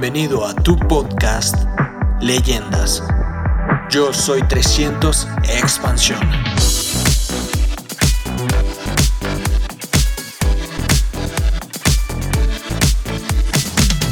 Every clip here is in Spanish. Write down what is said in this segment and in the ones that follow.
Bienvenido a tu podcast Leyendas. Yo soy 300 Expansión.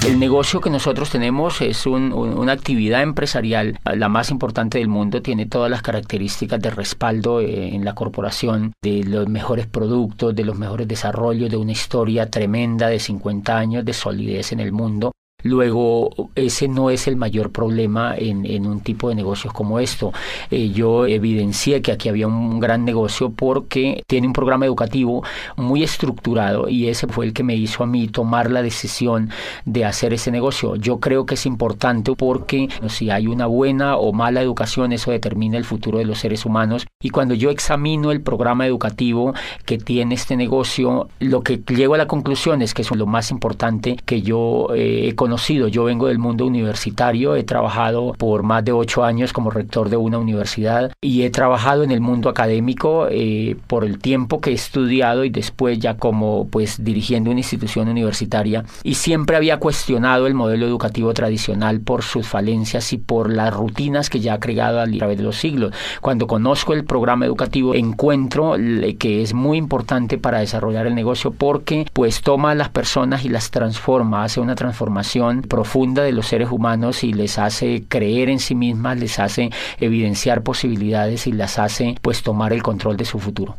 El negocio que nosotros tenemos es una actividad empresarial, la más importante del mundo, tiene todas las características de respaldo eh, en la corporación, de los mejores productos, de los mejores desarrollos, de una historia tremenda de 50 años de solidez en el mundo. Luego, ese no es el mayor problema en, un tipo de negocios como esto. Eh, yo evidencié que aquí había un gran negocio porque tiene un programa educativo muy estructurado y ese fue el que me hizo a mí tomar la decisión de hacer ese negocio. Yo creo que es importante porque si hay una buena o mala educación, eso determina el futuro de los seres humanos. Y cuando yo examino el programa educativo que tiene este negocio, lo que llego a la conclusión es que es lo más importante que yo eh, he conocido. Yo vengo del mundo universitario, he trabajado por más de ocho años como rector de una universidad y he trabajado en el mundo académico eh, por el tiempo que he estudiado y después ya como pues dirigiendo una institución universitaria y siempre había cuestionado el modelo educativo tradicional por sus falencias y por las rutinas que ya ha creado a través de los siglos. Cuando conozco el programa educativo encuentro que es muy importante para desarrollar el negocio porque pues toma a las personas y las transforma, hace una transformación profunda de los seres humanos y les hace creer en sí mismas, les hace evidenciar posibilidades y las hace pues tomar el control de su futuro.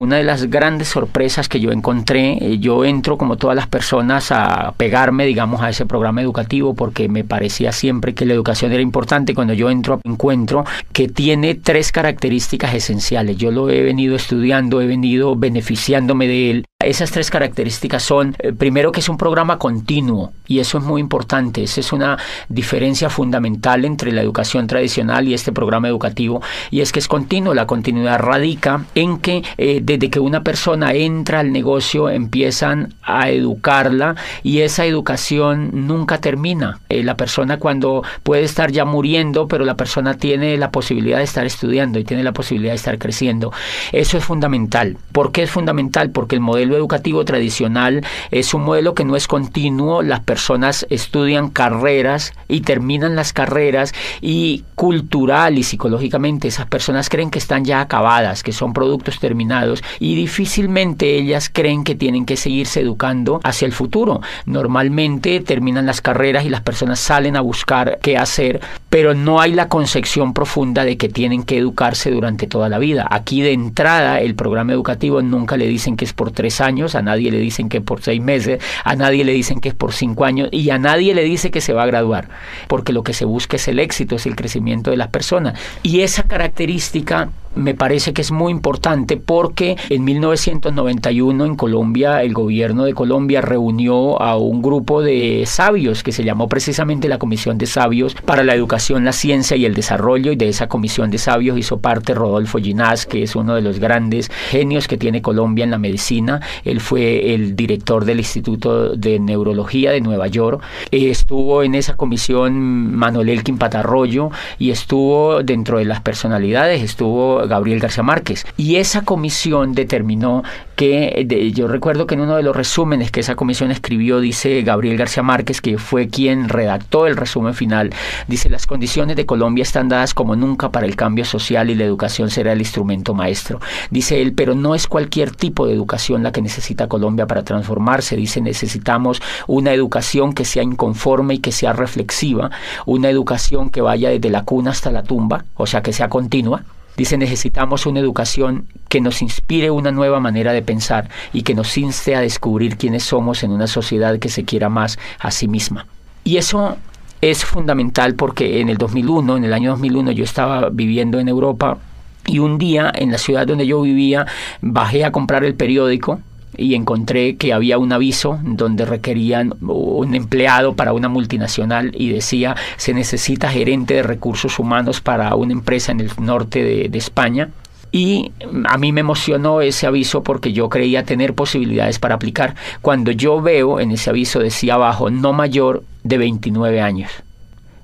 Una de las grandes sorpresas que yo encontré, eh, yo entro como todas las personas a pegarme, digamos, a ese programa educativo porque me parecía siempre que la educación era importante. Cuando yo entro, encuentro que tiene tres características esenciales. Yo lo he venido estudiando, he venido beneficiándome de él esas tres características son, eh, primero, que es un programa continuo, y eso es muy importante. Esa es una diferencia fundamental entre la educación tradicional y este programa educativo, y es que es continuo. La continuidad radica en que eh, desde que una persona entra al negocio empiezan a educarla y esa educación nunca termina. Eh, la persona cuando puede estar ya muriendo, pero la persona tiene la posibilidad de estar estudiando y tiene la posibilidad de estar creciendo. Eso es fundamental. ¿Por qué es fundamental? Porque el modelo educativo tradicional es un modelo que no es continuo, las personas estudian carreras y terminan las carreras y cultural y psicológicamente esas personas creen que están ya acabadas, que son productos terminados y difícilmente ellas creen que tienen que seguirse educando hacia el futuro. Normalmente terminan las carreras y las personas salen a buscar qué hacer, pero no hay la concepción profunda de que tienen que educarse durante toda la vida. Aquí de entrada el programa educativo nunca le dicen que es por tres años, a nadie le dicen que es por seis meses, a nadie le dicen que es por cinco años y a nadie le dice que se va a graduar, porque lo que se busca es el éxito, es el crecimiento de las personas. Y esa característica me parece que es muy importante porque en 1991 en Colombia el gobierno de Colombia reunió a un grupo de sabios que se llamó precisamente la Comisión de Sabios para la Educación, la Ciencia y el Desarrollo y de esa Comisión de Sabios hizo parte Rodolfo Ginás, que es uno de los grandes genios que tiene Colombia en la medicina. Él fue el director del Instituto de Neurología de Nueva York. Estuvo en esa comisión Manuel Elkin Patarroyo y estuvo dentro de las personalidades, estuvo Gabriel García Márquez. Y esa comisión determinó que, yo recuerdo que en uno de los resúmenes que esa comisión escribió, dice Gabriel García Márquez, que fue quien redactó el resumen final, dice, las condiciones de Colombia están dadas como nunca para el cambio social y la educación será el instrumento maestro. Dice él, pero no es cualquier tipo de educación la que necesita Colombia para transformarse. Dice, necesitamos una educación que sea inconforme y que sea reflexiva, una educación que vaya desde la cuna hasta la tumba, o sea, que sea continua Dice, necesitamos una educación que nos inspire una nueva manera de pensar y que nos inste a descubrir quiénes somos en una sociedad que se quiera más a sí misma. Y eso es fundamental porque en el 2001, en el año 2001, yo estaba viviendo en Europa y un día en la ciudad donde yo vivía bajé a comprar el periódico y encontré que había un aviso donde requerían un empleado para una multinacional y decía se necesita gerente de recursos humanos para una empresa en el norte de, España. Y a mí me emocionó ese aviso porque yo creía tener posibilidades para aplicar. Cuando yo veo en ese aviso decía abajo no mayor de 29 años.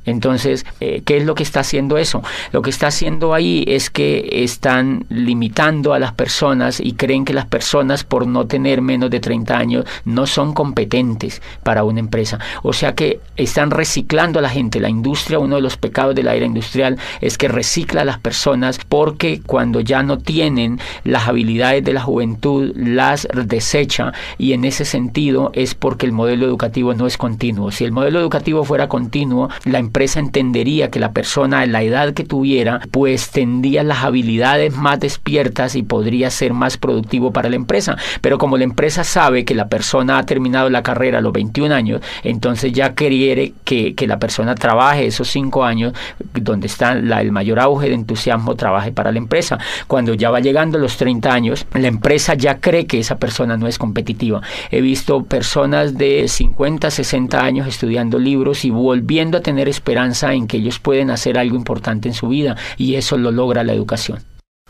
Entonces, eh, ¿qué es lo que está haciendo eso? Lo que está haciendo ahí es que están limitando a las personas y creen que las personas por no tener menos de 30 años no son competentes para una empresa. O sea que están reciclando a la gente. La industria, uno de los pecados de la era industrial es que recicla a las personas porque cuando ya no tienen las habilidades de la juventud, las desecha y en ese sentido es porque el modelo educativo no es continuo. Si el modelo educativo fuera continuo, la empresa entendería que la persona a la edad que tuviera, pues tendría las habilidades más despiertas y podría ser más productivo para la empresa. Pero como la empresa sabe que la persona ha terminado la carrera a los 21 años, entonces ya quiere que, que la persona trabaje esos 5 años, donde está la, el mayor auge de entusiasmo, trabaje para la empresa. Cuando ya va llegando a los 30 años, la empresa ya cree que esa persona no es competitiva. He visto personas de 50, 60 años estudiando libros y volviendo a tener esperanza en que ellos pueden hacer algo importante en su vida y eso lo logra la educación.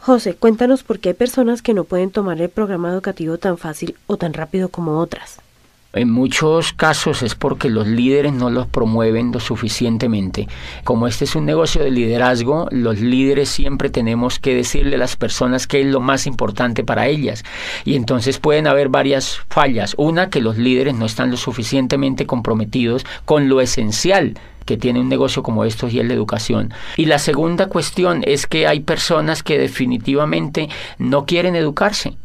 José, cuéntanos por qué hay personas que no pueden tomar el programa educativo tan fácil o tan rápido como otras. En muchos casos es porque los líderes no los promueven lo suficientemente. Como este es un negocio de liderazgo, los líderes siempre tenemos que decirle a las personas qué es lo más importante para ellas. Y entonces pueden haber varias fallas. Una, que los líderes no están lo suficientemente comprometidos con lo esencial que tiene un negocio como estos y es la educación. Y la segunda cuestión es que hay personas que definitivamente no quieren educarse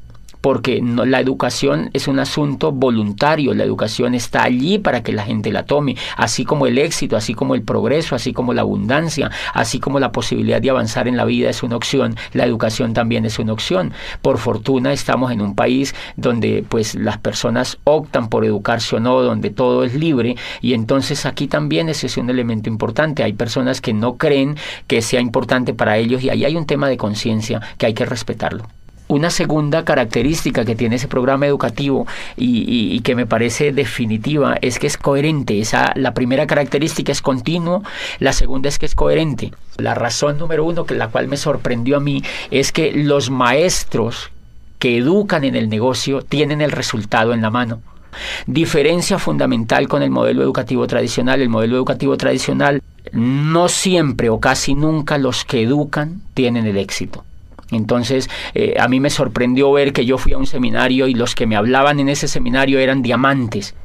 porque no, la educación es un asunto voluntario, la educación está allí para que la gente la tome, así como el éxito, así como el progreso, así como la abundancia, así como la posibilidad de avanzar en la vida es una opción, la educación también es una opción. Por fortuna estamos en un país donde pues las personas optan por educarse o no, donde todo es libre y entonces aquí también ese es un elemento importante. Hay personas que no creen que sea importante para ellos y ahí hay un tema de conciencia que hay que respetarlo. Una segunda característica que tiene ese programa educativo y, que me parece definitiva es que es coherente. Esa, la primera característica es continuo, la segunda es que es coherente. La razón número uno, que la cual me sorprendió a mí, es que los maestros que educan en el negocio tienen el resultado en la mano. Diferencia fundamental con el modelo educativo tradicional. El modelo educativo tradicional no siempre o casi nunca los que educan tienen el éxito. Entonces, eh, a mí me sorprendió ver que yo fui a un seminario y los que me hablaban en ese seminario eran diamantes.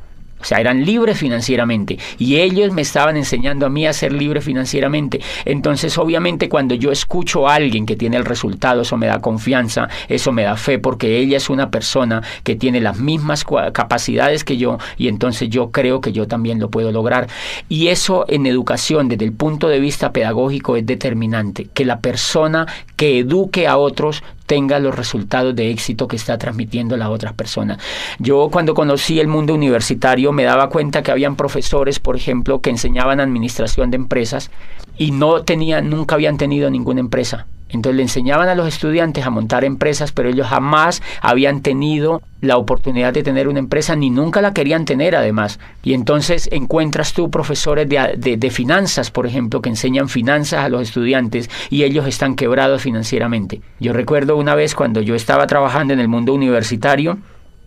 O sea, eran libres financieramente y ellos me estaban enseñando a mí a ser libre financieramente. Entonces, obviamente, cuando yo escucho a alguien que tiene el resultado, eso me da confianza, eso me da fe, porque ella es una persona que tiene las mismas capacidades que yo y entonces yo creo que yo también lo puedo lograr. Y eso en educación, desde el punto de vista pedagógico, es determinante, que la persona que eduque a otros tenga los resultados de éxito que está transmitiendo las otras personas. Yo cuando conocí el mundo universitario me daba cuenta que habían profesores, por ejemplo, que enseñaban administración de empresas y no tenían, nunca habían tenido ninguna empresa. Entonces le enseñaban a los estudiantes a montar empresas, pero ellos jamás habían tenido la oportunidad de tener una empresa, ni nunca la querían tener además. Y entonces encuentras tú profesores de, de, finanzas, por ejemplo, que enseñan finanzas a los estudiantes y ellos están quebrados financieramente. Yo recuerdo una vez cuando yo estaba trabajando en el mundo universitario,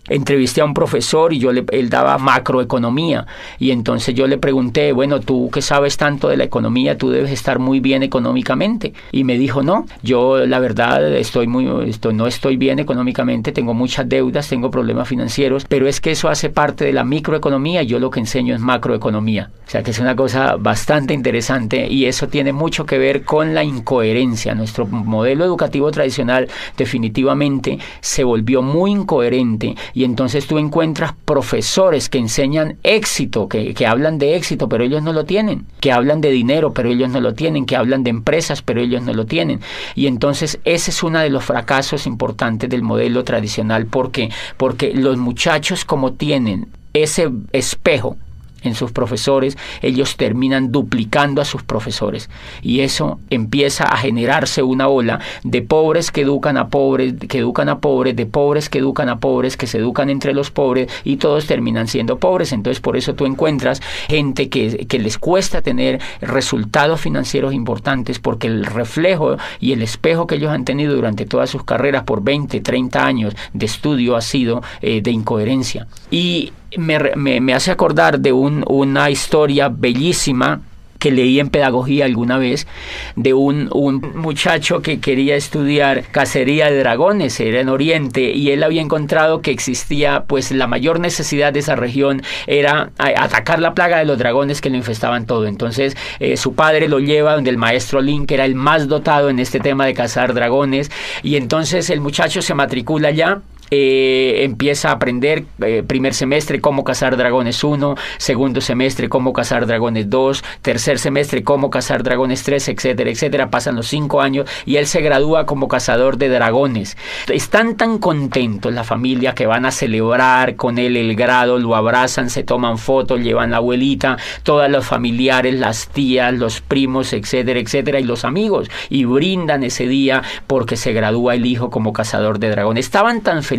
entrevisté a un profesor y yo le, él daba macroeconomía. Y entonces yo le pregunté, bueno, tú que sabes tanto de la economía, tú debes estar muy bien económicamente y me dijo, no, yo la verdad estoy muy, esto, no estoy bien económicamente, tengo muchas deudas, tengo problemas financieros, pero es que eso hace parte de la microeconomía yo lo que enseño es macroeconomía, o sea que es una cosa bastante interesante y eso tiene mucho que ver con la incoherencia. Nuestro modelo educativo tradicional definitivamente se volvió muy incoherente y entonces tú encuentras profesores que enseñan éxito, que, que, hablan de éxito, pero ellos no lo tienen, que hablan de dinero, pero ellos no lo tienen, que hablan de empresas, pero ellos no lo tienen. Y entonces ese es uno de los fracasos importantes del modelo tradicional. ¿Por qué? Porque los muchachos como tienen ese espejo en sus profesores, ellos terminan duplicando a sus profesores. Y eso empieza a generarse una ola de pobres que educan a pobres, que educan a pobres, de pobres que educan a pobres, que se educan entre los pobres y todos terminan siendo pobres. Entonces por eso tú encuentras gente que, que les cuesta tener resultados financieros importantes porque el reflejo y el espejo que ellos han tenido durante todas sus carreras por 20, 30 años de estudio ha sido eh, de incoherencia. Y me, me, hace acordar de un, una historia bellísima que leí en pedagogía alguna vez de un, un, muchacho que quería estudiar cacería de dragones, era en Oriente, y él había encontrado que existía, pues la mayor necesidad de esa región era atacar la plaga de los dragones que lo infestaban todo. Entonces eh, su padre lo lleva donde el maestro Lin, que era el más dotado en este tema de cazar dragones, y entonces el muchacho se matricula allá eh, empieza a aprender eh, primer semestre cómo cazar dragones 1, segundo semestre cómo cazar dragones 2, tercer semestre cómo cazar dragones 3, etcétera, etcétera. Pasan los cinco años y él se gradúa como cazador de dragones. Están tan contentos la familia que van a celebrar con él el grado, lo abrazan, se toman fotos, llevan la abuelita, todos los familiares, las tías, los primos, etcétera, etcétera, y los amigos, y brindan ese día porque se gradúa el hijo como cazador de dragones. Estaban tan felices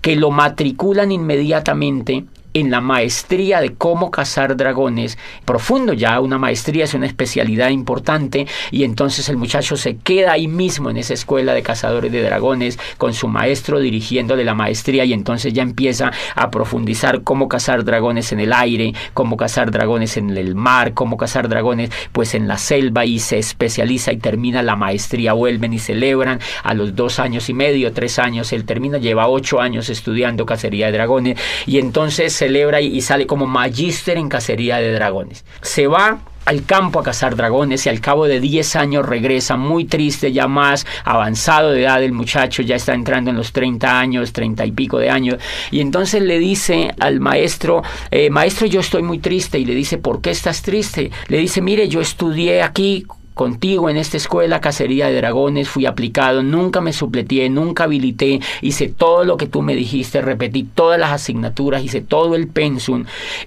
que lo matriculan inmediatamente en la maestría de cómo cazar dragones, profundo ya, una maestría es una especialidad importante y entonces el muchacho se queda ahí mismo en esa escuela de cazadores de dragones con su maestro dirigiéndole la maestría y entonces ya empieza a profundizar cómo cazar dragones en el aire, cómo cazar dragones en el mar, cómo cazar dragones pues en la selva y se especializa y termina la maestría, vuelven y celebran a los dos años y medio, tres años, él termina, lleva ocho años estudiando cacería de dragones y entonces celebra y, sale como magíster en cacería de dragones. Se va al campo a cazar dragones y al cabo de 10 años regresa muy triste, ya más avanzado de edad el muchacho, ya está entrando en los 30 años, 30 y pico de años, y entonces le dice al maestro, eh, maestro yo estoy muy triste, y le dice, ¿por qué estás triste? Le dice, mire, yo estudié aquí contigo en esta escuela cacería de dragones, fui aplicado, nunca me supleté, nunca habilité, hice todo lo que tú me dijiste, repetí todas las asignaturas, hice todo el pensum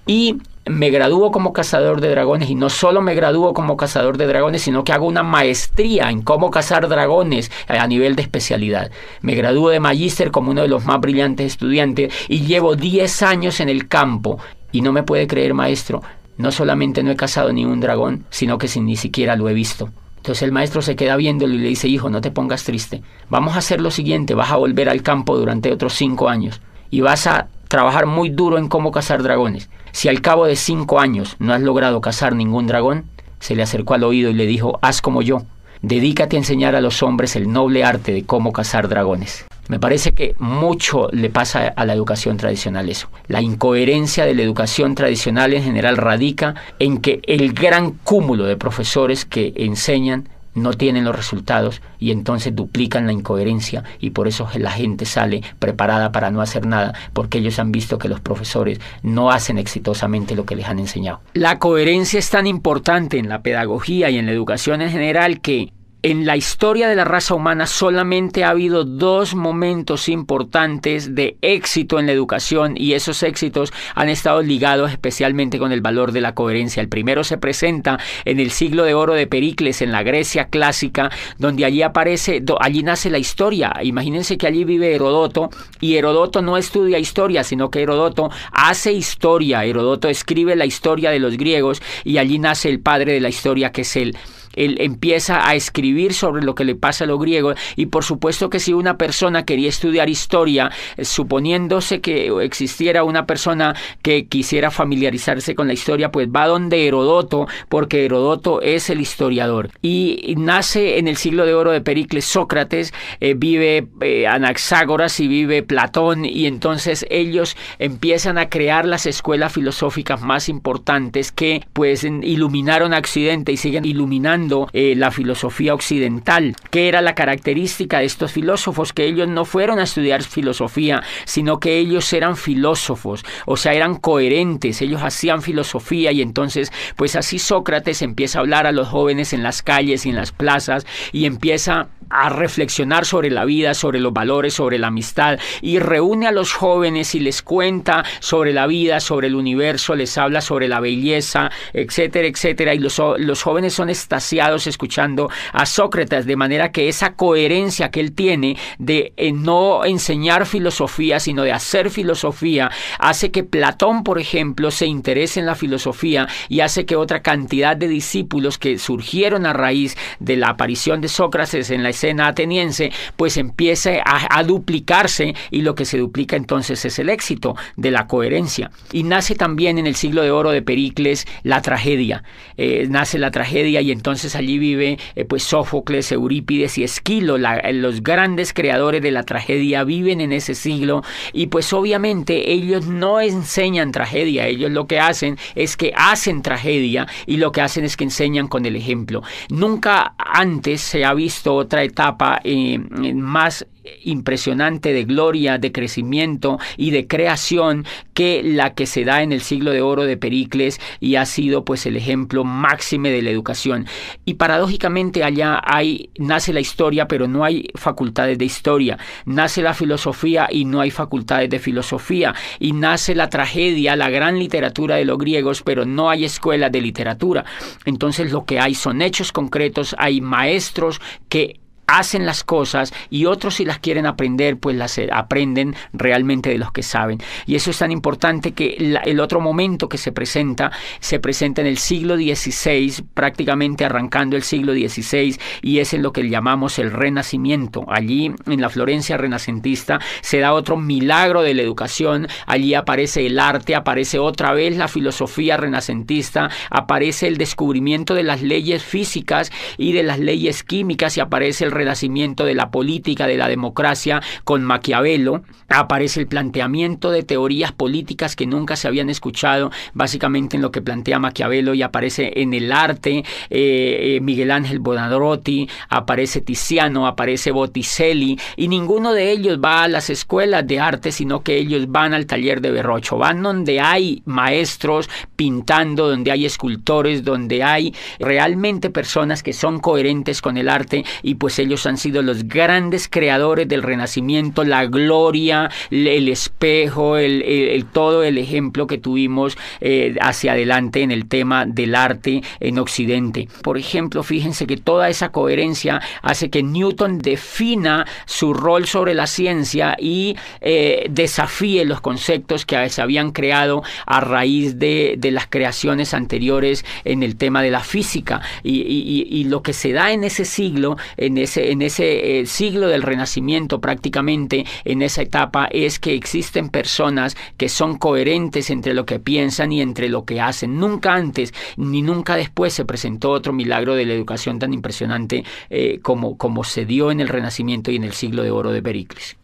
y me gradúo como cazador de dragones y no solo me gradúo como cazador de dragones, sino que hago una maestría en cómo cazar dragones a nivel de especialidad. Me gradúo de magíster como uno de los más brillantes estudiantes y llevo 10 años en el campo y no me puede creer, maestro, no solamente no he cazado ni un dragón, sino que sin, ni siquiera lo he visto. Entonces el maestro se queda viéndolo y le dice, hijo, no te pongas triste. Vamos a hacer lo siguiente, vas a volver al campo durante otros cinco años y vas a trabajar muy duro en cómo cazar dragones. Si al cabo de cinco años no has logrado cazar ningún dragón, se le acercó al oído y le dijo, haz como yo, dedícate a enseñar a los hombres el noble arte de cómo cazar dragones. Me parece que mucho le pasa a la educación tradicional eso. La incoherencia de la educación tradicional en general radica en que el gran cúmulo de profesores que enseñan no tienen los resultados y entonces duplican la incoherencia y por eso la gente sale preparada para no hacer nada porque ellos han visto que los profesores no hacen exitosamente lo que les han enseñado. La coherencia es tan importante en la pedagogía y en la educación en general que en la historia de la raza humana solamente ha habido dos momentos importantes de éxito en la educación y esos éxitos han estado ligados especialmente con el valor de la coherencia. El primero se presenta en el siglo de oro de Pericles en la Grecia clásica, donde allí aparece, allí nace la historia. Imagínense que allí vive Herodoto y Herodoto no estudia historia, sino que Herodoto hace historia. Herodoto escribe la historia de los griegos y allí nace el padre de la historia que es él él empieza a escribir sobre lo que le pasa a los griegos y por supuesto que si una persona quería estudiar historia, eh, suponiéndose que existiera una persona que quisiera familiarizarse con la historia, pues va donde Herodoto, porque Herodoto es el historiador. Y nace en el siglo de oro de Pericles Sócrates, eh, vive eh, Anaxágoras y vive Platón, y entonces ellos empiezan a crear las escuelas filosóficas más importantes que pues iluminaron a Occidente y siguen iluminando eh, la filosofía occidental. ¿Qué era la característica de estos filósofos? Que ellos no fueron a estudiar filosofía, sino que ellos eran filósofos, o sea, eran coherentes, ellos hacían filosofía y entonces, pues así Sócrates empieza a hablar a los jóvenes en las calles y en las plazas y empieza a reflexionar sobre la vida, sobre los valores, sobre la amistad y reúne a los jóvenes y les cuenta sobre la vida, sobre el universo, les habla sobre la belleza, etcétera, etcétera. Y los, los jóvenes son escuchando a Sócrates, de manera que esa coherencia que él tiene de eh, no enseñar filosofía, sino de hacer filosofía, hace que Platón, por ejemplo, se interese en la filosofía y hace que otra cantidad de discípulos que surgieron a raíz de la aparición de Sócrates en la escena ateniense, pues empiece a, duplicarse y lo que se duplica entonces es el éxito de la coherencia. Y nace también en el siglo de oro de Pericles la tragedia. Eh, nace la tragedia y entonces allí vive eh, pues Sófocles, Eurípides y Esquilo, los grandes creadores de la tragedia viven en ese siglo y pues obviamente ellos no enseñan tragedia, ellos lo que hacen es que hacen tragedia y lo que hacen es que enseñan con el ejemplo. Nunca antes se ha visto otra etapa eh, más impresionante de gloria, de crecimiento y de creación que la que se da en el siglo de oro de Pericles y ha sido pues el ejemplo máxime de la educación. Y paradójicamente allá hay nace la historia, pero no hay facultades de historia. Nace la filosofía y no hay facultades de filosofía. Y nace la tragedia, la gran literatura de los griegos, pero no hay escuelas de literatura. Entonces lo que hay son hechos concretos, hay maestros que hacen las cosas y otros si las quieren aprender, pues las eh, aprenden realmente de los que saben. Y eso es tan importante que el otro momento que se presenta, se presenta en el siglo XVI, prácticamente arrancando el siglo XVI, y es en lo que llamamos el Renacimiento. Allí, en la Florencia renacentista, se da otro milagro de la educación, allí aparece el arte, aparece otra vez la filosofía renacentista, aparece el descubrimiento de las leyes físicas y de las leyes químicas y aparece el renacimiento de la política, de la democracia con Maquiavelo, aparece el planteamiento de teorías políticas que nunca se habían escuchado, básicamente en lo que plantea Maquiavelo y aparece en el arte eh, eh, Miguel Ángel Bonarotti, aparece Tiziano, aparece Botticelli y ninguno de ellos va a las escuelas de arte, sino que ellos van al taller de Berrocho, van donde hay maestros pintando, donde hay escultores, donde hay realmente personas que son coherentes con el arte y pues ellos han sido los grandes creadores del Renacimiento, la gloria, el espejo, el, todo el ejemplo que tuvimos eh, hacia adelante en el tema del arte en Occidente. Por ejemplo, fíjense que toda esa coherencia hace que Newton defina su rol sobre la ciencia y eh, desafíe los conceptos que se habían creado a raíz de, las creaciones anteriores en el tema de la física. Y, y lo que se da en ese siglo, en ese en ese eh, siglo del Renacimiento prácticamente, en esa etapa, es que existen personas que son coherentes entre lo que piensan y entre lo que hacen. Nunca antes ni nunca después se presentó otro milagro de la educación tan impresionante eh, como, como se dio en el Renacimiento y en el siglo de oro de Pericles.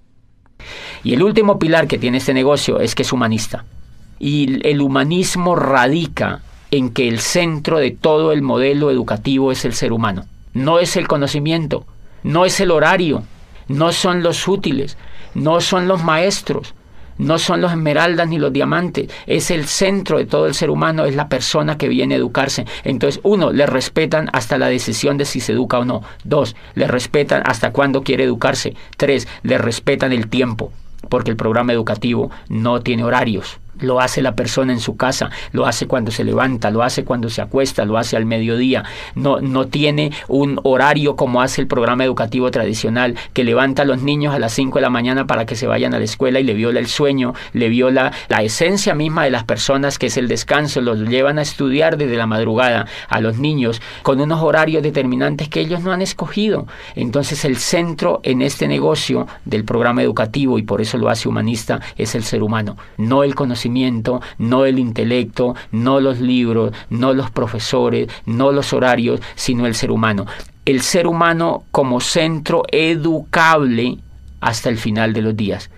Y el último pilar que tiene este negocio es que es humanista. Y el humanismo radica en que el centro de todo el modelo educativo es el ser humano, no es el conocimiento, no es el horario, no son los útiles, no son los maestros, no son los esmeraldas ni los diamantes, es el centro de todo el ser humano, es la persona que viene a educarse. Entonces, uno, le respetan hasta la decisión de si se educa o no. Dos, le respetan hasta cuándo quiere educarse. Tres, le respetan el tiempo, porque el programa educativo no tiene horarios lo hace la persona en su casa, lo hace cuando se levanta, lo hace cuando se acuesta, lo hace al mediodía. No, no tiene un horario como hace el programa educativo tradicional, que levanta a los niños a las 5 de la mañana para que se vayan a la escuela y le viola el sueño, le viola la esencia misma de las personas, que es el descanso, los llevan a estudiar desde la madrugada a los niños con unos horarios determinantes que ellos no han escogido. Entonces el centro en este negocio del programa educativo, y por eso lo hace humanista, es el ser humano, no el conocimiento no el intelecto, no los libros, no los profesores, no los horarios, sino el ser humano. El ser humano como centro educable hasta el final de los días.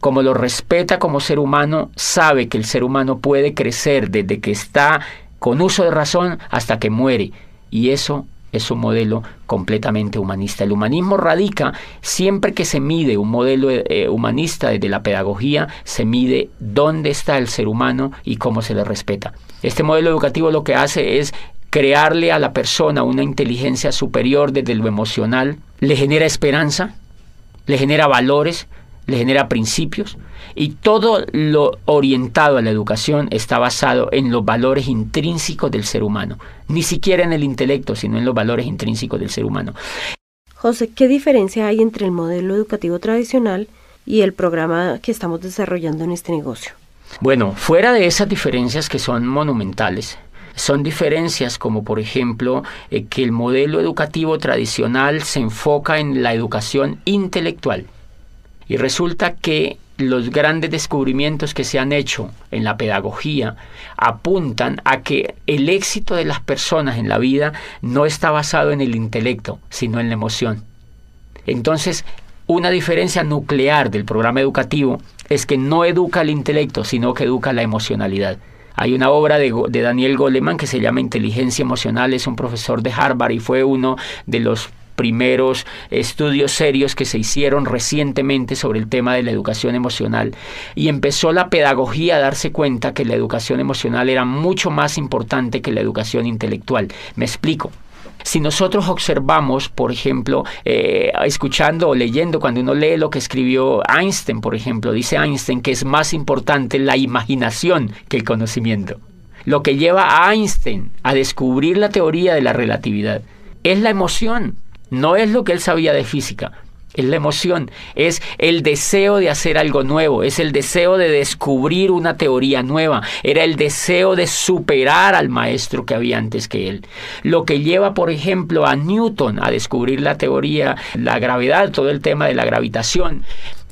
Como lo respeta como ser humano, sabe que el ser humano puede crecer desde que está con uso de razón hasta que muere. Y eso es un modelo completamente humanista. El humanismo radica siempre que se mide un modelo eh, humanista desde la pedagogía, se mide dónde está el ser humano y cómo se le respeta. Este modelo educativo lo que hace es crearle a la persona una inteligencia superior desde lo emocional, le genera esperanza, le genera valores, le genera principios y todo lo orientado a la educación está basado en los valores intrínsecos del ser humano, ni siquiera en el intelecto, sino en los valores intrínsecos del ser humano. José, ¿qué diferencia hay entre el modelo educativo tradicional y el programa que estamos desarrollando en este negocio? Bueno, fuera de esas diferencias que son monumentales, son diferencias como por ejemplo eh, que el modelo educativo tradicional se enfoca en la educación intelectual. Y resulta que los grandes descubrimientos que se han hecho en la pedagogía apuntan a que el éxito de las personas en la vida no está basado en el intelecto, sino en la emoción. Entonces, una diferencia nuclear del programa educativo es que no educa el intelecto, sino que educa la emocionalidad. Hay una obra de, Daniel Goleman que se llama Inteligencia Emocional, es un profesor de Harvard y fue uno de los primeros estudios serios que se hicieron recientemente sobre el tema de la educación emocional y empezó la pedagogía a darse cuenta que la educación emocional era mucho más importante que la educación intelectual. Me explico. Si nosotros observamos, por ejemplo, eh, escuchando o leyendo, cuando uno lee lo que escribió Einstein, por ejemplo, dice Einstein que es más importante la imaginación que el conocimiento. Lo que lleva a Einstein a descubrir la teoría de la relatividad es la emoción, no es lo que él sabía de física, es la emoción, es el deseo de hacer algo nuevo, es el deseo de descubrir una teoría nueva, era el deseo de superar al maestro que había antes que él. Lo que lleva, por ejemplo, a Newton a descubrir la teoría, la gravedad, todo el tema de la gravitación,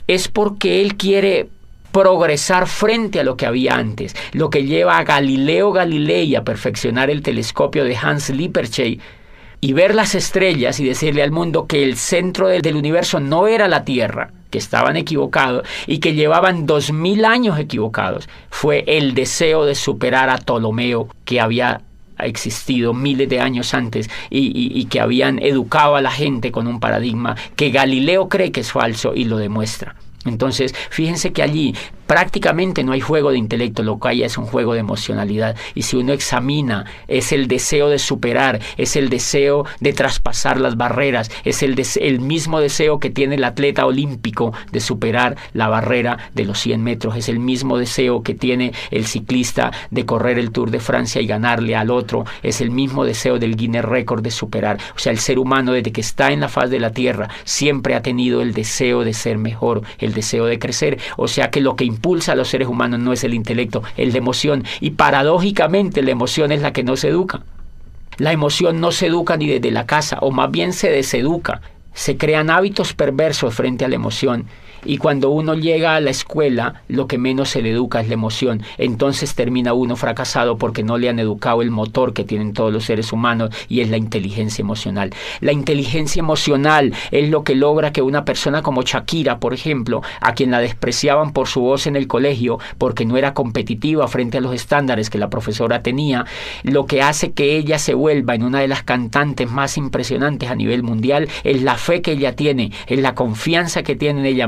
es porque él quiere progresar frente a lo que había antes, lo que lleva a Galileo Galilei a perfeccionar el telescopio de Hans Lippershey y ver las estrellas y decirle al mundo que el centro del, universo no era la Tierra, que estaban equivocados y que llevaban dos mil años equivocados, fue el deseo de superar a Ptolomeo que había existido miles de años antes y, que habían educado a la gente con un paradigma que Galileo cree que es falso y lo demuestra. Entonces, fíjense que allí prácticamente no hay juego de intelecto, lo que hay es un juego de emocionalidad. Y si uno examina, es el deseo de superar, es el deseo de traspasar las barreras, es el, el mismo deseo que tiene el atleta olímpico de superar la barrera de los 100 metros, es el mismo deseo que tiene el ciclista de correr el Tour de Francia y ganarle al otro, es el mismo deseo del Guinness Record de superar. O sea, el ser humano desde que está en la faz de la Tierra siempre ha tenido el deseo de ser mejor, el deseo de crecer. O sea que lo que impulsa a los seres humanos no es el intelecto, es la emoción. Y paradójicamente la emoción es la que no se educa. La emoción no se educa ni desde la casa, o más bien se deseduca. Se crean hábitos perversos frente a la emoción y cuando uno llega a la escuela, lo que menos se le educa es la emoción. Entonces termina uno fracasado porque no le han educado el motor que tienen todos los seres humanos y es la inteligencia emocional. La inteligencia emocional es lo que logra que una persona como Shakira, por ejemplo, a quien la despreciaban por su voz en el colegio porque no era competitiva frente a los estándares que la profesora tenía, lo que hace que ella se vuelva en una de las cantantes más impresionantes a nivel mundial es la fe que ella tiene, es la confianza que tiene en ella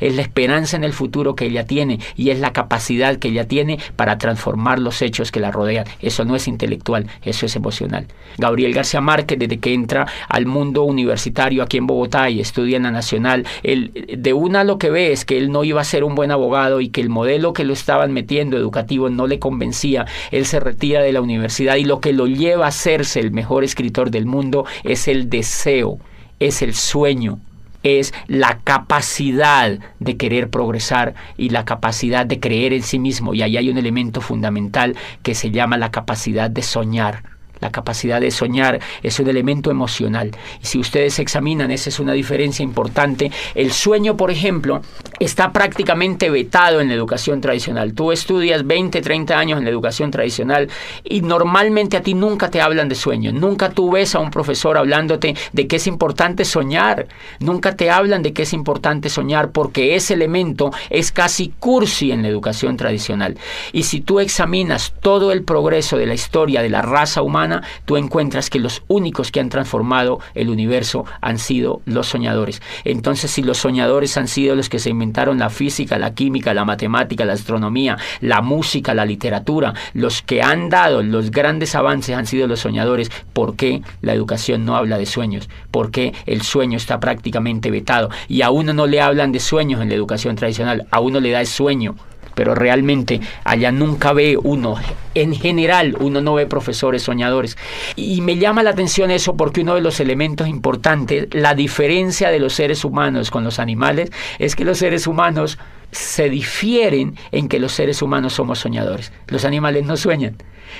es la esperanza en el futuro que ella tiene y es la capacidad que ella tiene para transformar los hechos que la rodean. Eso no es intelectual, eso es emocional. Gabriel García Márquez, desde que entra al mundo universitario aquí en Bogotá y estudia en la Nacional, de una lo que ve es que él no iba a ser un buen abogado y que el modelo que lo estaban metiendo educativo no le convencía. Él se retira de la universidad y lo que lo lleva a hacerse el mejor escritor del mundo es el deseo, es el sueño, es la capacidad de querer progresar y la capacidad de creer en sí mismo. Y ahí hay un elemento fundamental que se llama la capacidad de soñar. La capacidad de soñar es un elemento emocional. Y si ustedes examinan, esa es una diferencia importante. El sueño, por ejemplo, está prácticamente vetado en la educación tradicional. Tú estudias 20, 30 años en la educación tradicional y normalmente a ti nunca te hablan de sueño. Nunca tú ves a un profesor hablándote de que es importante soñar. Nunca te hablan de que es importante soñar porque ese elemento es casi cursi en la educación tradicional. Y si tú examinas todo el progreso de la historia de la raza humana, tú encuentras que los únicos que han transformado el universo han sido los soñadores. Entonces, si los soñadores han sido los que se inventaron la física, la química, la matemática, la astronomía, la música, la literatura, los que han dado los grandes avances han sido los soñadores, ¿por qué la educación no habla de sueños? ¿Por qué el sueño está prácticamente vetado? Y a uno no le hablan de sueños en la educación tradicional, a uno le da el sueño pero realmente allá nunca ve uno, en general uno no ve profesores soñadores. Y me llama la atención eso porque uno de los elementos importantes, la diferencia de los seres humanos con los animales, es que los seres humanos se difieren en que los seres humanos somos soñadores. Los animales no sueñan.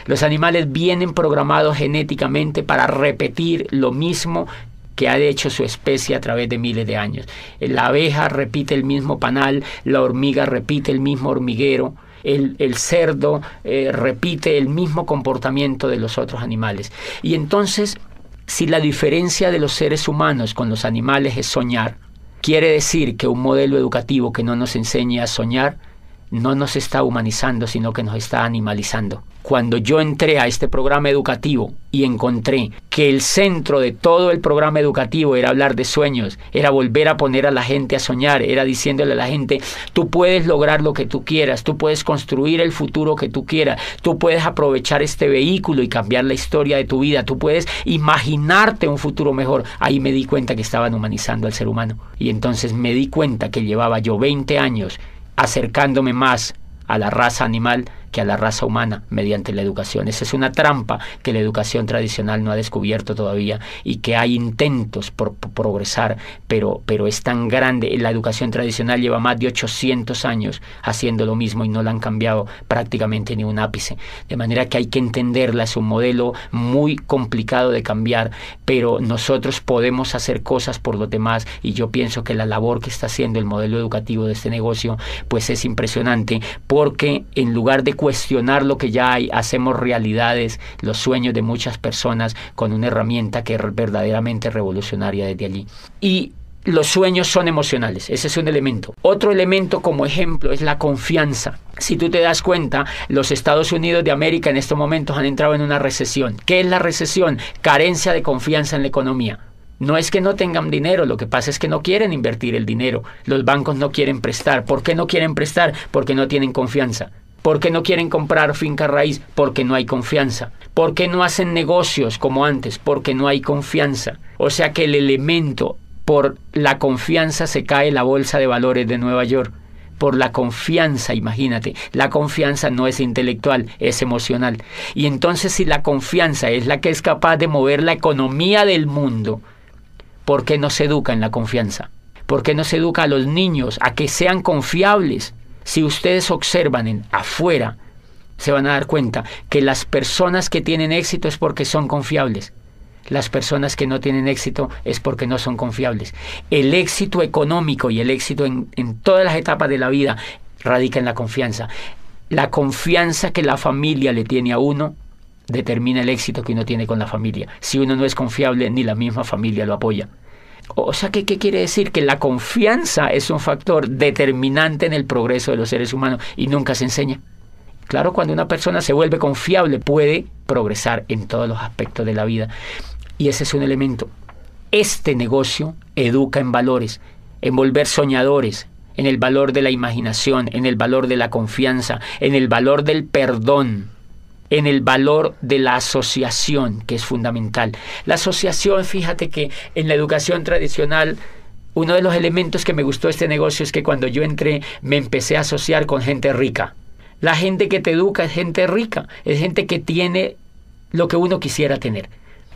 Los animales vienen programados genéticamente para repetir lo mismo que ha hecho su especie a través de miles de años. La abeja repite el mismo panal, la hormiga repite el mismo hormiguero, el, cerdo eh, repite el mismo comportamiento de los otros animales. Y entonces, si la diferencia de los seres humanos con los animales es soñar, quiere decir que un modelo educativo que no nos enseñe a soñar no nos está humanizando, sino que nos está animalizando. Cuando yo entré a este programa educativo y encontré que el centro de todo el programa educativo era hablar de sueños, era volver a poner a la gente a soñar, era diciéndole a la gente, tú puedes lograr lo que tú quieras, tú puedes construir el futuro que tú quieras, tú puedes aprovechar este vehículo y cambiar la historia de tu vida, tú puedes imaginarte un futuro mejor. Ahí me di cuenta que estaban humanizando al ser humano. Y entonces me di cuenta que llevaba yo 20 años acercándome más a la raza animal que a la raza humana mediante la educación. Esa es una trampa que la educación tradicional no ha descubierto todavía y que hay intentos por, progresar, pero, pero es tan grande. La educación tradicional lleva más de 800 años haciendo lo mismo y no la han cambiado prácticamente ni un ápice. De manera que hay que entenderla, es un modelo muy complicado de cambiar, pero nosotros podemos hacer cosas por los demás y yo pienso que la labor que está haciendo el modelo educativo de este negocio pues es impresionante porque en lugar de cuestionar lo que ya hay, hacemos realidades los sueños de muchas personas con una herramienta que es verdaderamente revolucionaria desde allí. Y los sueños son emocionales, ese es un elemento. Otro elemento como ejemplo es la confianza. Si tú te das cuenta, los Estados Unidos de América en estos momentos han entrado en una recesión. ¿Qué es la recesión? Carencia de confianza en la economía. No es que no tengan dinero, lo que pasa es que no quieren invertir el dinero. Los bancos no quieren prestar. ¿Por qué no quieren prestar? Porque no tienen confianza. ¿Por qué no quieren comprar finca raíz? Porque no hay confianza. ¿Por qué no hacen negocios como antes? Porque no hay confianza. O sea que el elemento por la confianza se cae la bolsa de valores de Nueva York. Por la confianza, imagínate, la confianza no es intelectual, es emocional. Y entonces si la confianza es la que es capaz de mover la economía del mundo, ¿por qué no se educa en la confianza? ¿Por qué no se educa a los niños a que sean confiables? Si ustedes observan en afuera, se van a dar cuenta que las personas que tienen éxito es porque son confiables. Las personas que no tienen éxito es porque no son confiables. El éxito económico y el éxito en, en todas las etapas de la vida radica en la confianza. La confianza que la familia le tiene a uno determina el éxito que uno tiene con la familia. Si uno no es confiable, ni la misma familia lo apoya. O sea, ¿qué, ¿qué, quiere decir? Que la confianza es un factor determinante en el progreso de los seres humanos y nunca se enseña. Claro, cuando una persona se vuelve confiable puede progresar en todos los aspectos de la vida. Y ese es un elemento. Este negocio educa en valores, en volver soñadores, en el valor de la imaginación, en el valor de la confianza, en el valor del perdón, en el valor de la asociación, que es fundamental. La asociación, fíjate que en la educación tradicional, uno de los elementos que me gustó este negocio es que cuando yo entré me empecé a asociar con gente rica. La gente que te educa es gente rica, es gente que tiene lo que uno quisiera tener.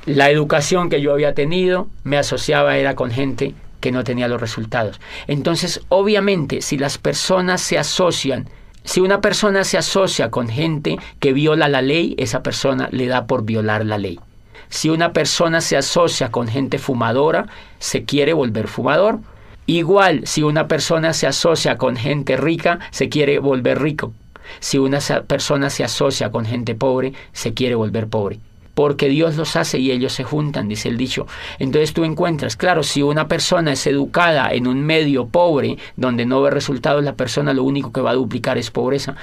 La educación que yo había tenido me asociaba era con gente que no tenía los resultados. Entonces, obviamente, si las personas se asocian si una persona se asocia con gente que viola la ley, esa persona le da por violar la ley. Si una persona se asocia con gente fumadora, se quiere volver fumador. Igual, si una persona se asocia con gente rica, se quiere volver rico. Si una persona se asocia con gente pobre, se quiere volver pobre porque Dios los hace y ellos se juntan, dice el dicho. Entonces tú encuentras, claro, si una persona es educada en un medio pobre, donde no ve resultados, la persona lo único que va a duplicar es pobreza.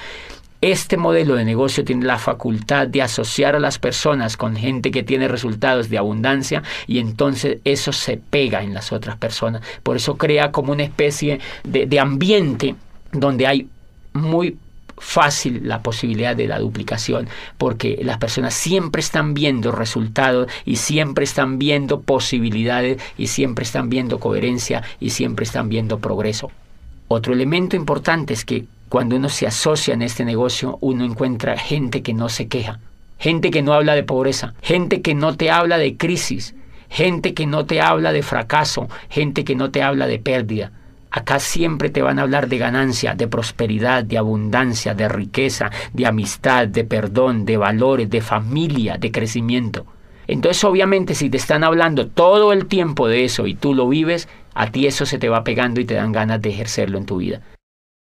Este modelo de negocio tiene la facultad de asociar a las personas con gente que tiene resultados de abundancia y entonces eso se pega en las otras personas. Por eso crea como una especie de, de ambiente donde hay muy fácil la posibilidad de la duplicación porque las personas siempre están viendo resultados y siempre están viendo posibilidades y siempre están viendo coherencia y siempre están viendo progreso. Otro elemento importante es que cuando uno se asocia en este negocio, uno encuentra gente que no se queja, gente que no habla de pobreza, gente que no te habla de crisis, gente que no te habla de fracaso, gente que no te habla de pérdida. Acá siempre te van a hablar de ganancia, de prosperidad, de abundancia, de riqueza, de amistad, de perdón, de valores, de familia, de crecimiento. Entonces obviamente si te están hablando todo el tiempo de eso y tú lo vives, a ti eso se te va pegando y te dan ganas de ejercerlo en tu vida.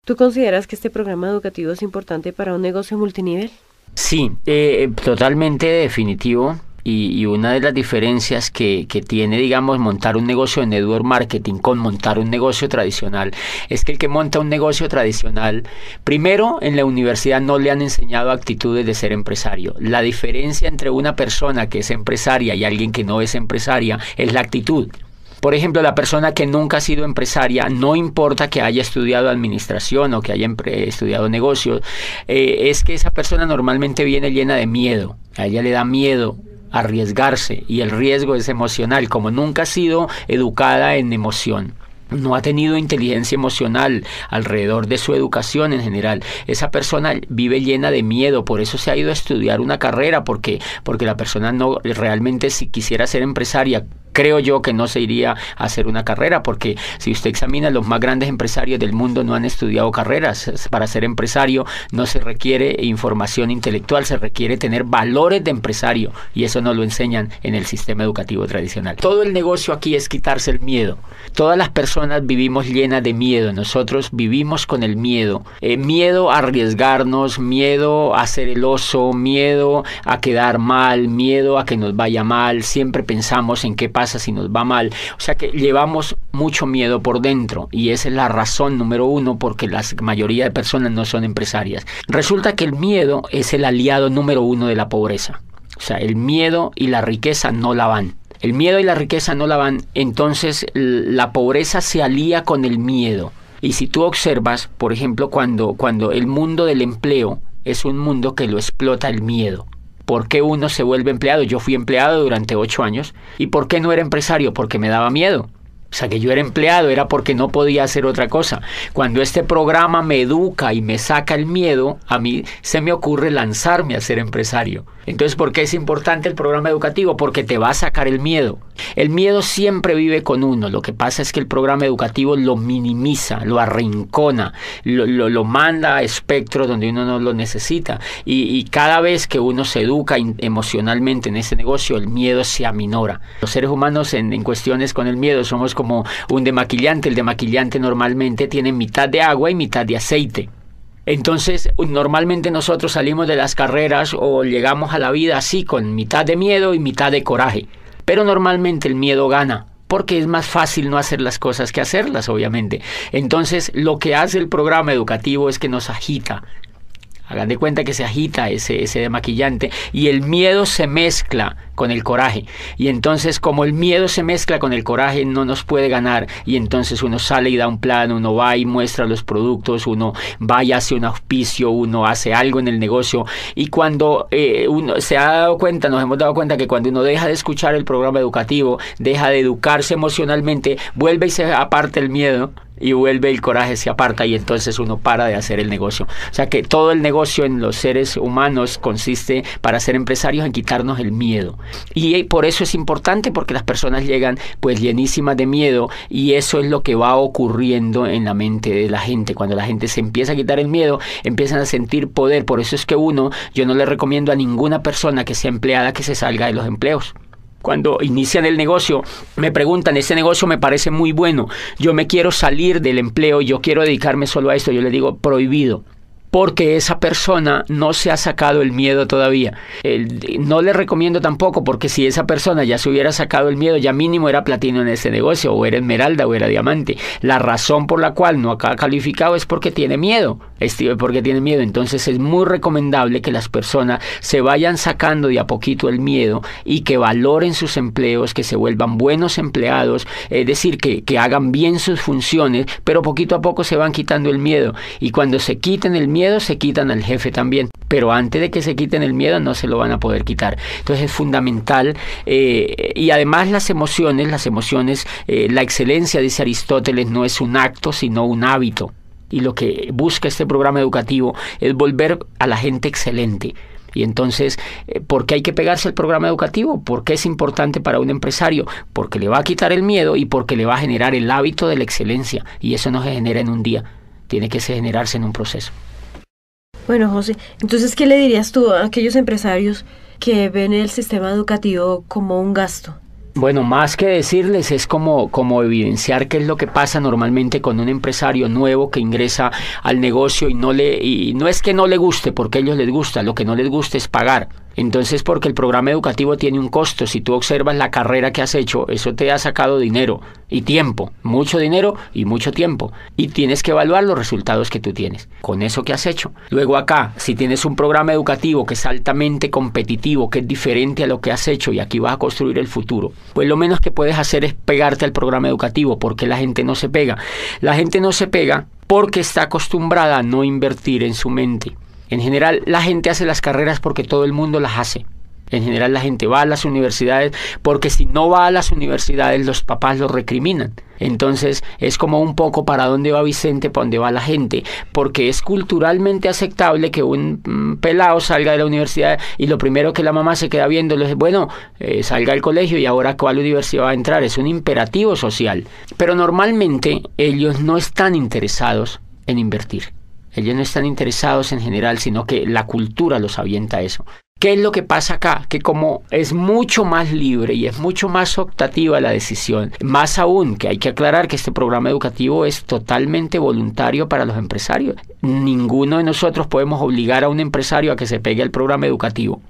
¿Tú consideras que este programa educativo es importante para un negocio multinivel? Sí, eh, totalmente definitivo. Y, una de las diferencias que, que, tiene, digamos, montar un negocio de network marketing con montar un negocio tradicional es que el que monta un negocio tradicional, primero en la universidad no le han enseñado actitudes de ser empresario. La diferencia entre una persona que es empresaria y alguien que no es empresaria es la actitud. Por ejemplo, la persona que nunca ha sido empresaria, no importa que haya estudiado administración o que haya estudiado negocios, eh, es que esa persona normalmente viene llena de miedo. A ella le da miedo arriesgarse y el riesgo es emocional, como nunca ha sido educada en emoción no ha tenido inteligencia emocional alrededor de su educación en general. Esa persona vive llena de miedo, por eso se ha ido a estudiar una carrera, porque, porque la persona no realmente si quisiera ser empresaria creo yo que no se iría a hacer una carrera, porque si usted examina los más grandes empresarios del mundo no han estudiado carreras. Para ser empresario no se requiere información intelectual, se requiere tener valores de empresario y eso no lo enseñan en el sistema educativo tradicional. Todo el negocio aquí es quitarse el miedo. Todas las personas vivimos llenas de miedo, nosotros vivimos con el miedo. Eh, miedo a arriesgarnos, miedo a ser el oso, miedo a quedar mal, miedo a que nos vaya mal, siempre pensamos en qué pasa si nos va mal. O sea que llevamos mucho miedo por dentro y esa es la razón número uno porque la mayoría de personas no son empresarias. Resulta que el miedo es el aliado número uno de la pobreza. O sea, el miedo y la riqueza no la van. El miedo y la riqueza no la van, entonces la pobreza se alía con el miedo. Y si tú observas, por ejemplo, cuando, cuando el mundo del empleo es un mundo que lo explota el miedo. ¿Por qué uno se vuelve empleado? Yo fui empleado durante ocho años. ¿Y por qué no era empresario? Porque me daba miedo. O sea, que yo era empleado era porque no podía hacer otra cosa. Cuando este programa me educa y me saca el miedo, a mí se me ocurre lanzarme a ser empresario. Entonces, ¿por qué es importante el programa educativo? Porque te va a sacar el miedo. El miedo siempre vive con uno. Lo que pasa es que el programa educativo lo minimiza, lo arrincona, lo, manda a espectros donde uno no lo necesita. Y, cada vez que uno se educa emocionalmente en ese negocio, el miedo se aminora. Los seres humanos en, en cuestiones con el miedo somos como un demaquillante. El demaquillante normalmente tiene mitad de agua y mitad de aceite. Entonces, normalmente nosotros salimos de las carreras o llegamos a la vida así, con mitad de miedo y mitad de coraje. Pero normalmente el miedo gana, porque es más fácil no hacer las cosas que hacerlas, obviamente. Entonces, lo que hace el programa educativo es que nos agita, Hagan de cuenta que se agita ese, ese demaquillante y el miedo se mezcla con el coraje. Y entonces como el miedo se mezcla con el coraje no nos puede ganar y entonces uno sale y da un plan, uno va y muestra los productos, uno va y hace un auspicio, uno hace algo en el negocio y cuando eh, uno se ha dado cuenta, nos hemos dado cuenta que cuando uno deja de escuchar el programa educativo, deja de educarse emocionalmente, vuelve y se aparte el miedo y vuelve el coraje, se aparta y entonces uno para de hacer el negocio. O sea que todo el negocio en los seres humanos consiste para ser empresarios en quitarnos el miedo. Y por eso es importante porque las personas llegan pues llenísimas de miedo y eso es lo que va ocurriendo en la mente de la gente. Cuando la gente se empieza a quitar el miedo, empiezan a sentir poder. Por eso es que uno, yo no le recomiendo a ninguna persona que sea empleada que se salga de los empleos cuando inician el negocio, me preguntan, ese negocio me parece muy bueno, yo me quiero salir del empleo, yo quiero dedicarme solo a esto, yo le digo, prohibido porque esa persona no se ha sacado el miedo todavía. no le recomiendo tampoco porque si esa persona ya se hubiera sacado el miedo, ya mínimo era platino en ese negocio, o era esmeralda, o era diamante. La razón por la cual no ha calificado es porque tiene miedo, porque tiene miedo. Entonces es muy recomendable que las personas se vayan sacando de a poquito el miedo y que valoren sus empleos, que se vuelvan buenos empleados, es decir, que, que hagan bien sus funciones, pero poquito a poco se van quitando el miedo. Y cuando se quiten el miedo, miedo se quitan al jefe también, pero antes de que se quiten el miedo no se lo van a poder quitar. Entonces es fundamental eh, y además las emociones, las emociones, eh, la excelencia, dice Aristóteles, no es un acto, sino un hábito. Y lo que busca este programa educativo es volver a la gente excelente. Y entonces, eh, ¿por qué hay que pegarse al programa educativo? ¿Por qué es importante para un empresario? Porque le va a quitar el miedo y porque le va a generar el hábito de la excelencia. Y eso no se genera en un día, tiene que generarse en un proceso. Bueno, José, entonces, ¿qué le dirías tú a aquellos empresarios que ven el sistema educativo como un gasto? Bueno, más que decirles es como, como evidenciar qué es lo que pasa normalmente con un empresario nuevo que ingresa al negocio y no le y no es que no le guste porque a ellos les gusta, lo que no les gusta es pagar. Entonces, porque el programa educativo tiene un costo, si tú observas la carrera que has hecho, eso te ha sacado dinero y tiempo, mucho dinero y mucho tiempo. Y tienes que evaluar los resultados que tú tienes con eso que has hecho. Luego acá, si tienes un programa educativo que es altamente competitivo, que es diferente a lo que has hecho y aquí vas a construir el futuro, pues lo menos que puedes hacer es pegarte al programa educativo, porque la gente no se pega. La gente no se pega porque está acostumbrada a no invertir en su mente. En general, la gente hace las carreras porque todo el mundo las hace. En general la gente va a las universidades porque si no va a las universidades los papás lo recriminan. Entonces es como un poco para dónde va Vicente, para dónde va la gente, porque es culturalmente aceptable que un mm, pelado salga de la universidad y lo primero que la mamá se queda viendo es, bueno, eh, salga al colegio y ahora cuál universidad va a entrar. Es un imperativo social. Pero normalmente ellos no están interesados en invertir. Ellos no están interesados en general, sino que la cultura los avienta a eso. ¿Qué es lo que pasa acá? Que como es mucho más libre y es mucho más optativa la decisión, más aún que hay que aclarar que este programa educativo es totalmente voluntario para los empresarios. Ninguno de nosotros podemos obligar a un empresario a que se pegue al programa educativo.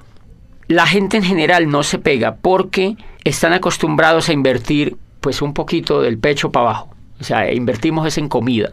La gente en general no se pega porque están acostumbrados a invertir pues un poquito del pecho para abajo. O sea, invertimos es en comida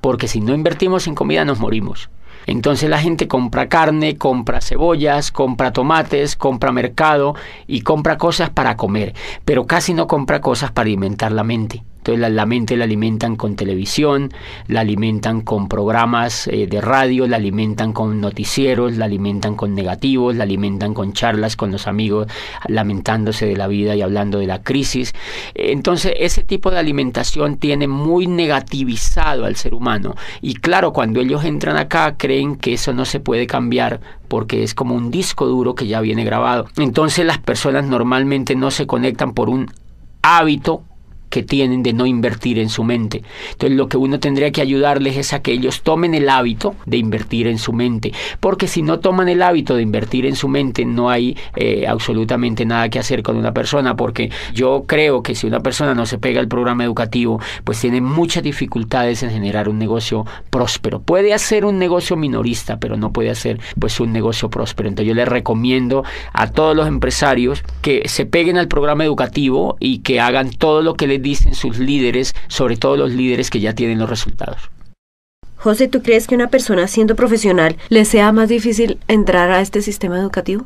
porque si no invertimos en comida nos morimos. Entonces la gente compra carne, compra cebollas, compra tomates, compra mercado y compra cosas para comer, pero casi no compra cosas para alimentar la mente. Entonces la, mente la alimentan con televisión, la alimentan con programas eh, de radio, la alimentan con noticieros, la alimentan con negativos, la alimentan con charlas con los amigos, lamentándose de la vida y hablando de la crisis. Entonces ese tipo de alimentación tiene muy negativizado al ser humano. Y claro, cuando ellos entran acá creen que eso no se puede cambiar porque es como un disco duro que ya viene grabado. Entonces las personas normalmente no se conectan por un hábito que tienen de no invertir en su mente. Entonces lo que uno tendría que ayudarles es a que ellos tomen el hábito de invertir en su mente, porque si no toman el hábito de invertir en su mente no hay eh, absolutamente nada que hacer con una persona, porque yo creo que si una persona no se pega al programa educativo, pues tiene muchas dificultades en generar un negocio próspero. Puede hacer un negocio minorista, pero no puede hacer pues un negocio próspero. Entonces yo les recomiendo a todos los empresarios que se peguen al programa educativo y que hagan todo lo que les dicen sus líderes, sobre todo los líderes que ya tienen los resultados. José, ¿tú crees que una persona siendo profesional le sea más difícil entrar a este sistema educativo?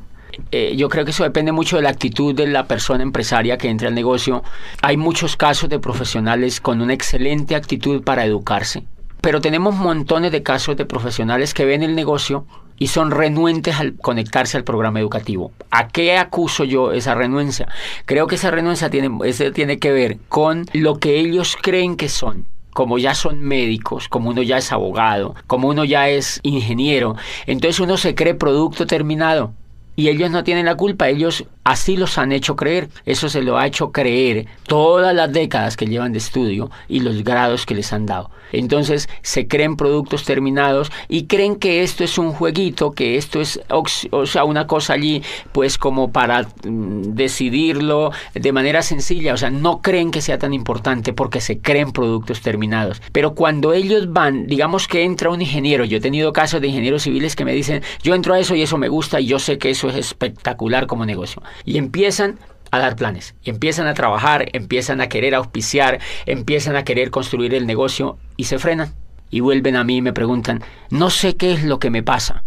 Eh, yo creo que eso depende mucho de la actitud de la persona empresaria que entra al negocio. Hay muchos casos de profesionales con una excelente actitud para educarse, pero tenemos montones de casos de profesionales que ven el negocio y son renuentes al conectarse al programa educativo. ¿A qué acuso yo esa renuencia? Creo que esa renuncia tiene, tiene que ver con lo que ellos creen que son como ya son médicos, como uno ya es abogado, como uno ya es ingeniero, entonces uno se cree producto terminado. Y ellos no tienen la culpa, ellos así los han hecho creer. Eso se lo ha hecho creer todas las décadas que llevan de estudio y los grados que les han dado. Entonces se creen productos terminados y creen que esto es un jueguito, que esto es o sea, una cosa allí pues como para mm, decidirlo de manera sencilla. O sea, no creen que sea tan importante porque se creen productos terminados. Pero cuando ellos van, digamos que entra un ingeniero, yo he tenido casos de ingenieros civiles que me dicen, yo entro a eso y eso me gusta y yo sé que eso es espectacular como negocio. Y empiezan a dar planes, y empiezan a trabajar, empiezan a querer auspiciar, empiezan a querer construir el negocio y se frenan. Y vuelven a mí y me preguntan, no sé qué es lo que me pasa.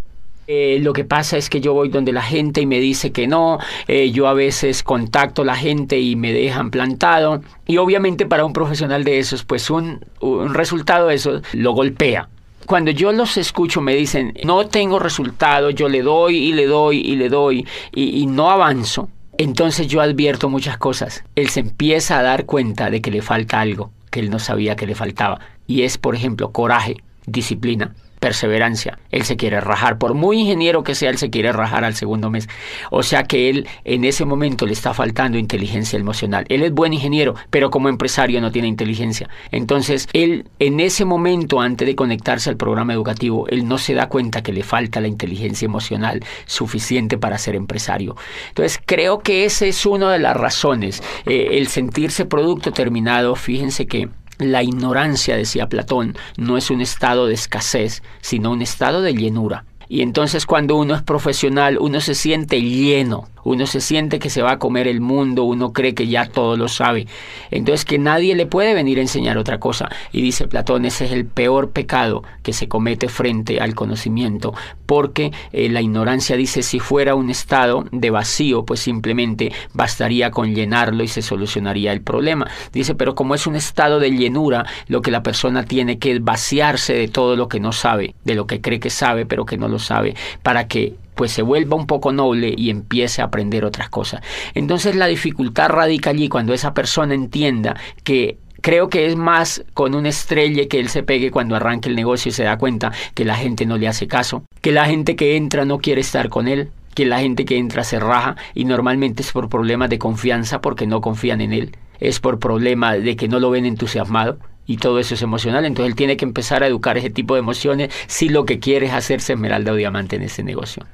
Eh, lo que pasa es que yo voy donde la gente y me dice que no, eh, yo a veces contacto a la gente y me dejan plantado y obviamente para un profesional de esos pues un, un resultado de eso lo golpea, cuando yo los escucho me dicen, no tengo resultado, yo le doy y le doy y le doy y, no avanzo, entonces yo advierto muchas cosas. Él se empieza a dar cuenta de que le falta algo que él no sabía que le faltaba. Y es, por ejemplo, coraje. disciplina, perseverancia. Él se quiere rajar, por muy ingeniero que sea, él se quiere rajar al segundo mes. O sea que él en ese momento le está faltando inteligencia emocional. Él es buen ingeniero, pero como empresario no tiene inteligencia. Entonces, él en ese momento, antes de conectarse al programa educativo, él no se da cuenta que le falta la inteligencia emocional suficiente para ser empresario. Entonces, creo que esa es una de las razones. Eh, el sentirse producto terminado, fíjense que la ignorancia, decía Platón, no es un estado de escasez, sino un estado de llenura. Y entonces cuando uno es profesional, uno se siente lleno, uno se siente que se va a comer el mundo, uno cree que ya todo lo sabe. Entonces que nadie le puede venir a enseñar otra cosa. Y dice Platón, ese es el peor pecado que se comete frente al conocimiento, porque eh, la ignorancia dice, si fuera un estado de vacío, pues simplemente bastaría con llenarlo y se solucionaría el problema. Dice, pero como es un estado de llenura, lo que la persona tiene que vaciarse de todo lo que no sabe, de lo que cree que sabe, pero que no lo sabe, para que pues se vuelva un poco noble y empiece a aprender otras cosas. Entonces la dificultad radica allí cuando esa persona entienda que creo que es más con un estrella que él se pegue cuando arranque el negocio y se da cuenta que la gente no le hace caso, que la gente que entra no quiere estar con él, que la gente que entra se raja y normalmente es por problemas de confianza porque no confían en él, es por problema de que no lo ven entusiasmado y todo eso es emocional. Entonces él tiene que empezar a educar ese tipo de emociones si lo que quiere es hacerse esmeralda o diamante en ese negocio.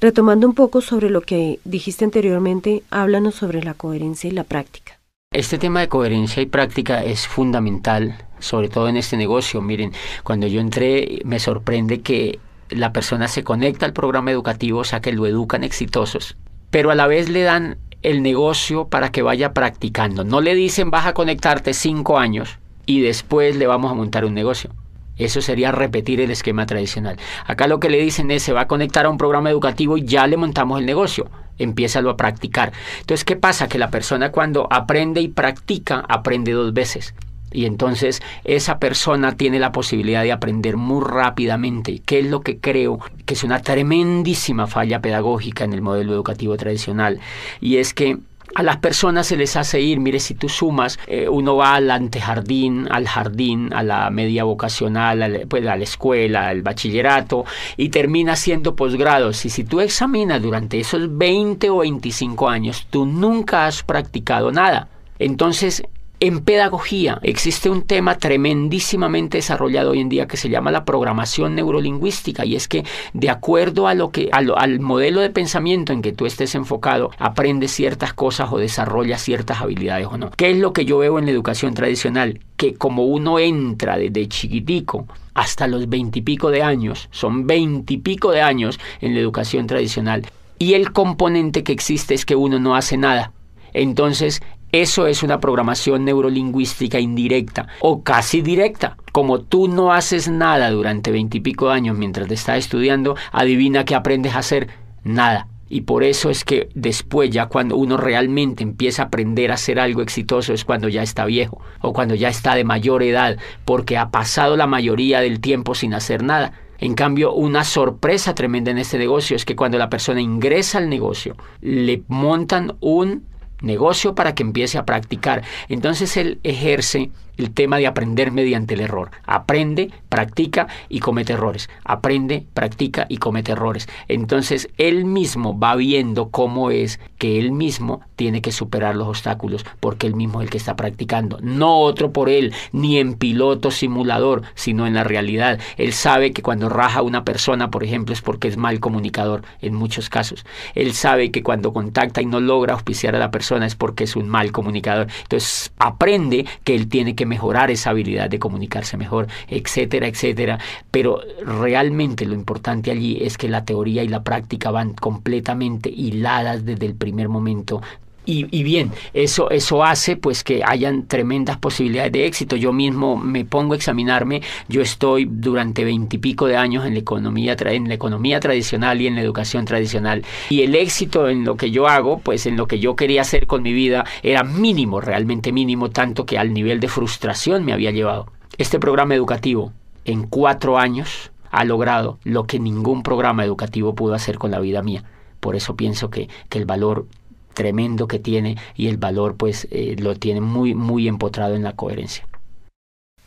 Retomando un poco sobre lo que dijiste anteriormente, háblanos sobre la coherencia y la práctica. Este tema de coherencia y práctica es fundamental, sobre todo en este negocio. Miren, cuando yo entré me sorprende que la persona se conecta al programa educativo, o sea que lo educan exitosos, pero a la vez le dan el negocio para que vaya practicando. No le dicen vas a conectarte cinco años y después le vamos a montar un negocio. Eso sería repetir el esquema tradicional. Acá lo que le dicen es, se va a conectar a un programa educativo y ya le montamos el negocio. Empiézalo a practicar. Entonces, ¿qué pasa? Que la persona cuando aprende y practica, aprende dos veces. Y entonces esa persona tiene la posibilidad de aprender muy rápidamente, que es lo que creo que es una tremendísima falla pedagógica en el modelo educativo tradicional. Y es que a las personas se les hace ir, mire, si tú sumas, eh, uno va al antejardín, al jardín, a la media vocacional, pues, a la escuela, al bachillerato, y termina siendo posgrados. Y si tú examinas durante esos 20 o 25 años, tú nunca has practicado nada. Entonces, en pedagogía existe un tema tremendísimamente desarrollado hoy en día que se llama la programación neurolingüística y es que de acuerdo a lo que al modelo de pensamiento en que tú estés enfocado, aprendes ciertas cosas o desarrollas ciertas habilidades o no. ¿Qué es lo que yo veo en la educación tradicional? Que como uno entra desde chiquitico hasta los veintipico de años, son veintipico de años en la educación tradicional, y el componente que existe es que uno no hace nada. Entonces, eso es una programación neurolingüística indirecta o casi directa. Como tú no haces nada durante veintipico años mientras te estás estudiando, adivina qué aprendes a hacer. Nada. Y por eso es que después, ya cuando uno realmente empieza a aprender a hacer algo exitoso, es cuando ya está viejo o cuando ya está de mayor edad, porque ha pasado la mayoría del tiempo sin hacer nada. En cambio, una sorpresa tremenda en este negocio es que cuando la persona ingresa al negocio, le montan un negocio para que empiece a practicar. Entonces él ejerce el tema de aprender mediante el error. Aprende, practica y comete errores. Aprende, practica y comete errores. Entonces él mismo va viendo cómo es que él mismo tiene que superar los obstáculos porque él mismo es el que está practicando. No otro por él, ni en piloto simulador, sino en la realidad. Él sabe que cuando raja una persona, por ejemplo, es porque es mal comunicador en muchos casos. Él sabe que cuando contacta y no logra auspiciar a la persona es porque es un mal comunicador. Entonces aprende que él tiene que mejorar esa habilidad de comunicarse mejor, etcétera, etcétera. Pero realmente lo importante allí es que la teoría y la práctica van completamente hiladas desde el primer momento y, bien, eso, eso hace pues que hayan tremendas posibilidades de éxito. Yo mismo me pongo a examinarme, yo estoy durante veintipico de años en la, economía, en la economía tradicional y en la educación tradicional. Y el éxito en lo que yo hago, pues en lo que yo quería hacer con mi vida, era mínimo, realmente mínimo, tanto que al nivel de frustración me había llevado. Este programa educativo, en cuatro años, ha logrado lo que ningún programa educativo pudo hacer con la vida mía. Por eso pienso que, que el valor tremendo que tiene y el valor pues eh, lo tiene muy muy empotrado en la coherencia.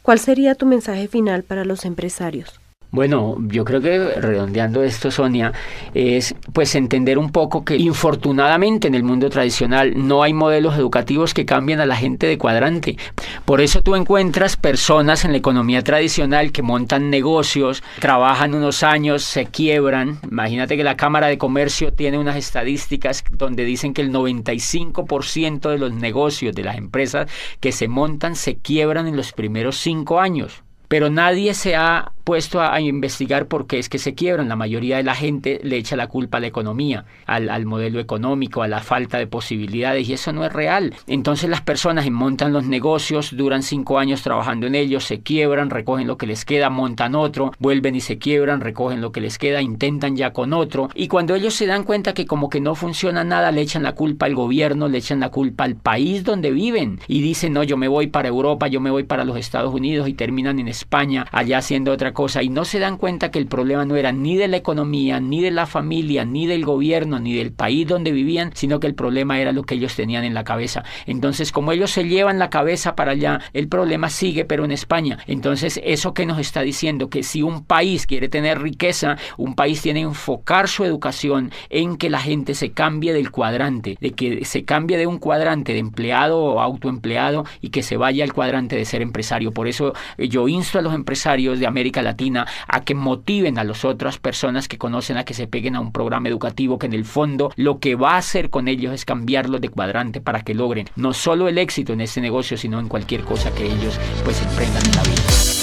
¿Cuál sería tu mensaje final para los empresarios? Bueno, yo creo que redondeando esto, Sonia, es pues entender un poco que infortunadamente en el mundo tradicional no hay modelos educativos que cambien a la gente de cuadrante. Por eso tú encuentras personas en la economía tradicional que montan negocios, trabajan unos años, se quiebran. Imagínate que la Cámara de Comercio tiene unas estadísticas donde dicen que el 95% de los negocios de las empresas que se montan se quiebran en los primeros cinco años pero nadie se ha puesto a, investigar por qué es que se quiebran. La mayoría de la gente le echa la culpa a la economía, al, modelo económico, a la falta de posibilidades, y eso no es real. Entonces las personas montan los negocios, duran cinco años trabajando en ellos, se quiebran, recogen lo que les queda, montan otro, vuelven y se quiebran, recogen lo que les queda, intentan ya con otro, y cuando ellos se dan cuenta que como que no funciona nada, le echan la culpa al gobierno, le echan la culpa al país donde viven, y dicen, no, yo me voy para Europa, yo me voy para los Estados Unidos, y terminan en España, allá haciendo otra cosa y no se dan cuenta que el problema no era ni de la economía, ni de la familia, ni del gobierno, ni del país donde vivían, sino que el problema era lo que ellos tenían en la cabeza. Entonces, como ellos se llevan la cabeza para allá, el problema sigue, pero en España. Entonces, eso que nos está diciendo que si un país quiere tener riqueza, un país tiene que enfocar su educación en que la gente se cambie del cuadrante, de que se cambie de un cuadrante de empleado o autoempleado y que se vaya al cuadrante de ser empresario. Por eso eh, yo insto a los empresarios de América Latina a que motiven a las otras personas que conocen a que se peguen a un programa educativo que en el fondo lo que va a hacer con ellos es cambiarlos de cuadrante para que logren no solo el éxito en este negocio, sino en cualquier cosa que ellos pues emprendan en la vida.